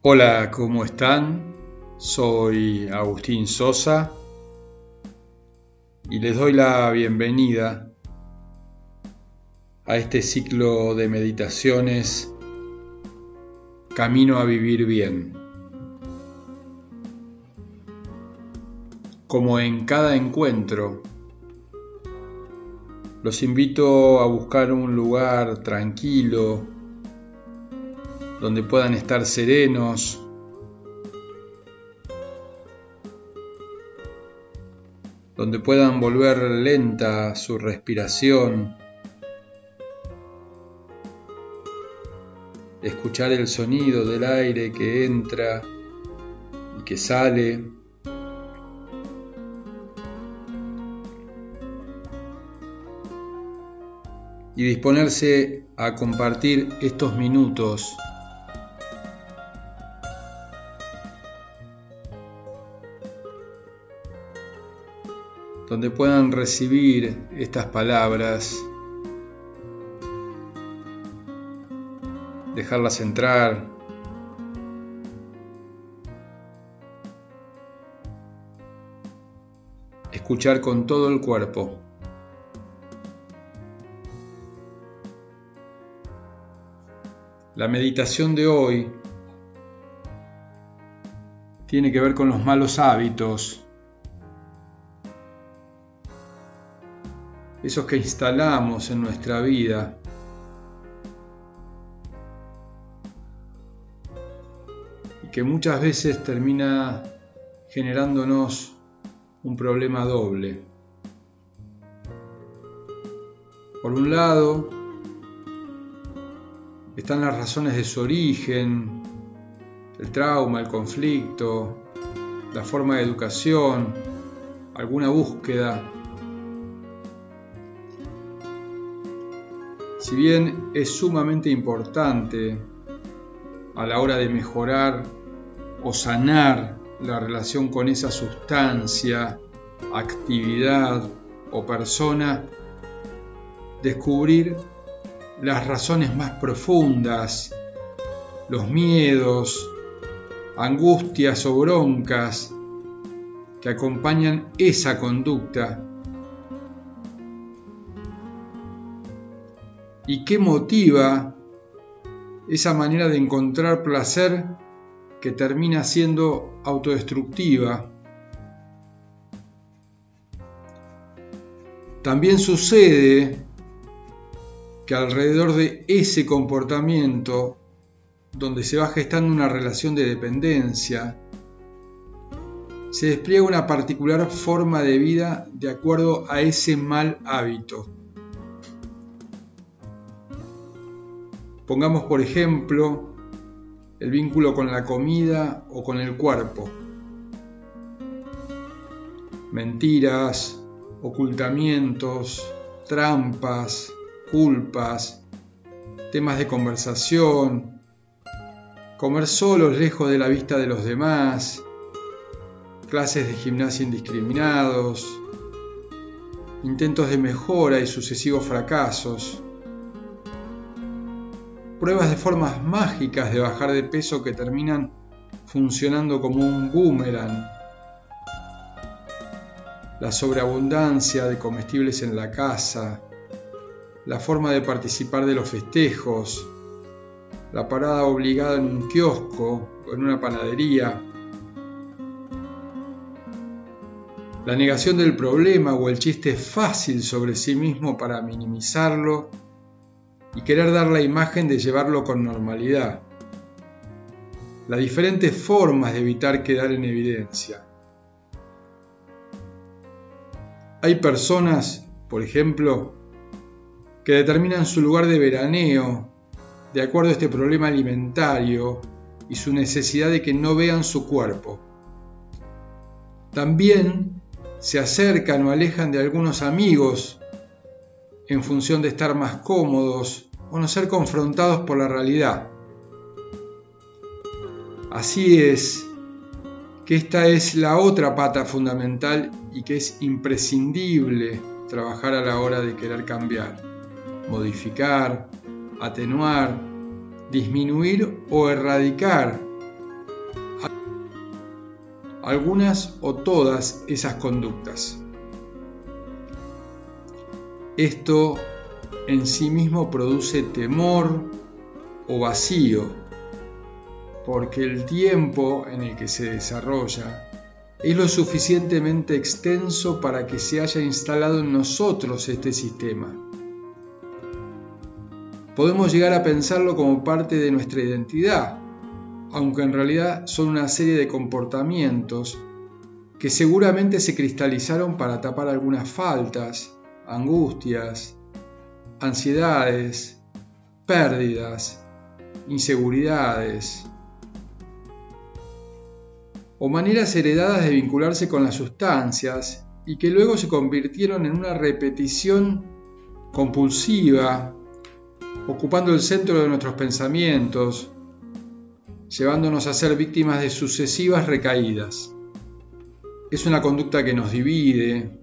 Hola, ¿cómo están? Soy Agustín Sosa y les doy la bienvenida a este ciclo de meditaciones Camino a Vivir Bien. Como en cada encuentro, los invito a buscar un lugar tranquilo, donde puedan estar serenos, donde puedan volver lenta su respiración, escuchar el sonido del aire que entra y que sale. y disponerse a compartir estos minutos donde puedan recibir estas palabras, dejarlas entrar, escuchar con todo el cuerpo. La meditación de hoy tiene que ver con los malos hábitos esos que instalamos en nuestra vida. Y que muchas veces termina generándonos un problema doble. Por un lado, están las razones de su origen, el trauma, el conflicto, la forma de educación, alguna búsqueda Si bien es sumamente importante a la hora de mejorar o sanar la relación con esa sustancia, actividad o persona, descubrir las razones más profundas, los miedos, angustias o broncas que acompañan esa conducta y qué motiva esa manera de encontrar placer que termina siendo autodestructiva. También sucede que alrededor de ese comportamiento, donde se va gestando una relación de dependencia, se despliega una particular forma de vida de acuerdo a ese mal hábito. Pongamos por ejemplo el vínculo con la comida o con el cuerpo. Mentiras, ocultamientos, trampas, culpas, temas de conversación, comer solos lejos de la vista de los demás, clases de gimnasia indiscriminados, intentos de mejora y sucesivos fracasos, pruebas de formas mágicas de bajar de peso que terminan funcionando como un boomerang. La sobreabundancia de comestibles en la casa, la forma de participar de los festejos, la parada obligada en un kiosco o en una panadería, la negación del problema o el chiste fácil sobre sí mismo para minimizarlo y querer dar la imagen de llevarlo con normalidad. Las diferentes formas de evitar quedar en evidencia. Hay personas, por ejemplo, que determinan su lugar de veraneo de acuerdo a este problema alimentario y su necesidad de que no vean su cuerpo. También se acercan o alejan de algunos amigos en función de estar más cómodos o no ser confrontados por la realidad. Así es que esta es la otra pata fundamental y que es imprescindible trabajar a la hora de querer cambiar, modificar, atenuar, disminuir o erradicar algunas o todas esas conductas. Esto en sí mismo produce temor o vacío, porque el tiempo en el que se desarrolla es lo suficientemente extenso para que se haya instalado en nosotros este sistema. Podemos llegar a pensarlo como parte de nuestra identidad, aunque en realidad son una serie de comportamientos que seguramente se cristalizaron para tapar algunas faltas, angustias, ansiedades, pérdidas, inseguridades o maneras heredadas de vincularse con las sustancias y que luego se convirtieron en una repetición compulsiva, ocupando el centro de nuestros pensamientos, llevándonos a ser víctimas de sucesivas recaídas. Es una conducta que nos divide,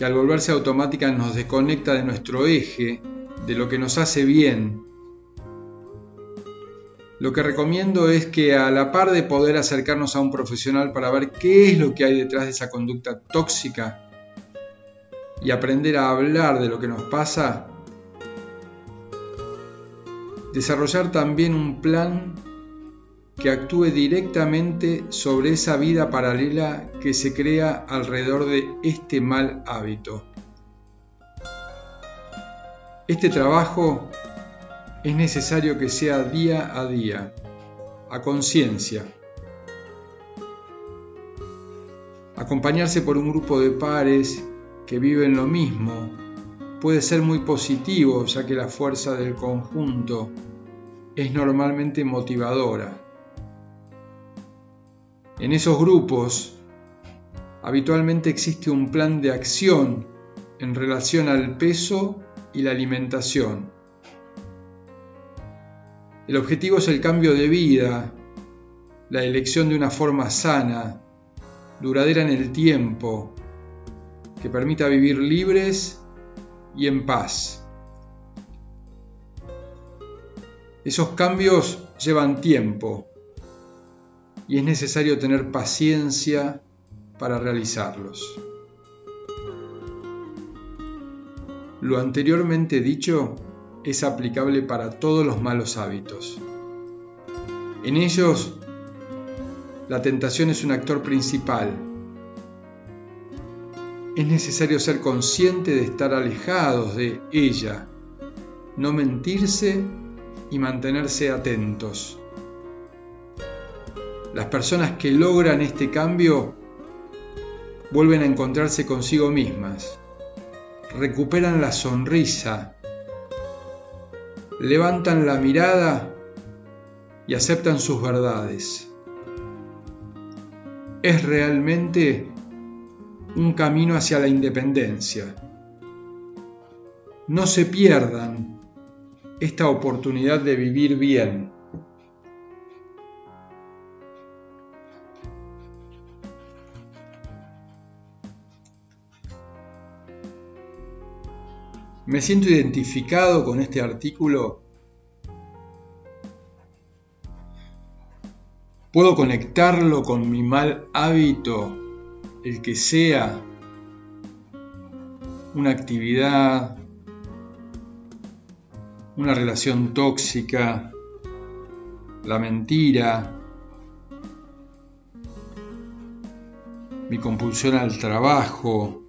que al volverse automática nos desconecta de nuestro eje, de lo que nos hace bien. Lo que recomiendo es que a la par de poder acercarnos a un profesional para ver qué es lo que hay detrás de esa conducta tóxica y aprender a hablar de lo que nos pasa, desarrollar también un plan que actúe directamente sobre esa vida paralela que se crea alrededor de este mal hábito. Este trabajo es necesario que sea día a día, a conciencia. Acompañarse por un grupo de pares que viven lo mismo puede ser muy positivo ya que la fuerza del conjunto es normalmente motivadora. En esos grupos habitualmente existe un plan de acción en relación al peso y la alimentación. El objetivo es el cambio de vida, la elección de una forma sana, duradera en el tiempo, que permita vivir libres y en paz. Esos cambios llevan tiempo y es necesario tener paciencia para realizarlos. Lo anteriormente dicho es aplicable para todos los malos hábitos. En ellos, la tentación es un actor principal. Es necesario ser consciente de estar alejados de ella, no mentirse y mantenerse atentos. Las personas que logran este cambio vuelven a encontrarse consigo mismas, recuperan la sonrisa, levantan la mirada y aceptan sus verdades. Es realmente un camino hacia la independencia. No se pierdan esta oportunidad de vivir bien. Me siento identificado con este artículo. Puedo conectarlo con mi mal hábito, el que sea una actividad, una relación tóxica, la mentira, mi compulsión al trabajo,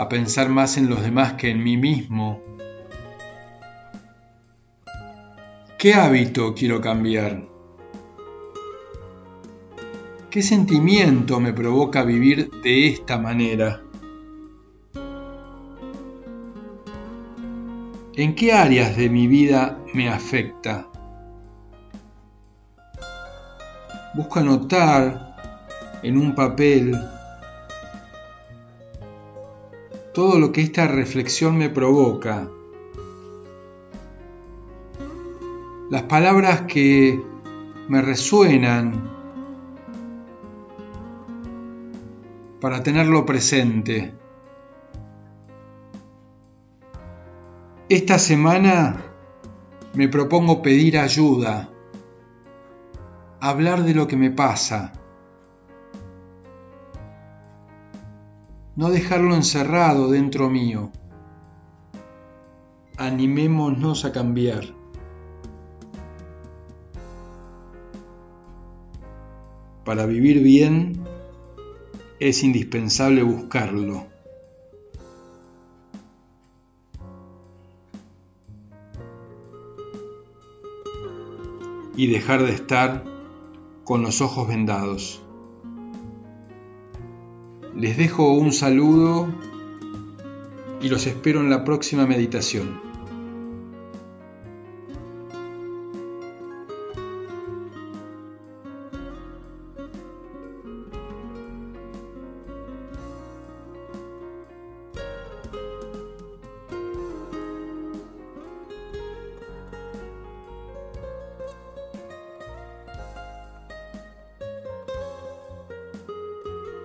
a pensar más en los demás que en mí mismo. ¿Qué hábito quiero cambiar? ¿Qué sentimiento me provoca vivir de esta manera? ¿En qué áreas de mi vida me afecta? Busco anotar en un papel todo lo que esta reflexión me provoca. Las palabras que me resuenan para tenerlo presente. Esta semana me propongo pedir ayuda. hablar de lo que me pasa, no dejarlo encerrado dentro mío. Animémonos a cambiar. Para vivir bien es indispensable buscarlo. Y dejar de estar con los ojos vendados. Les dejo un saludo y los espero en la próxima meditación.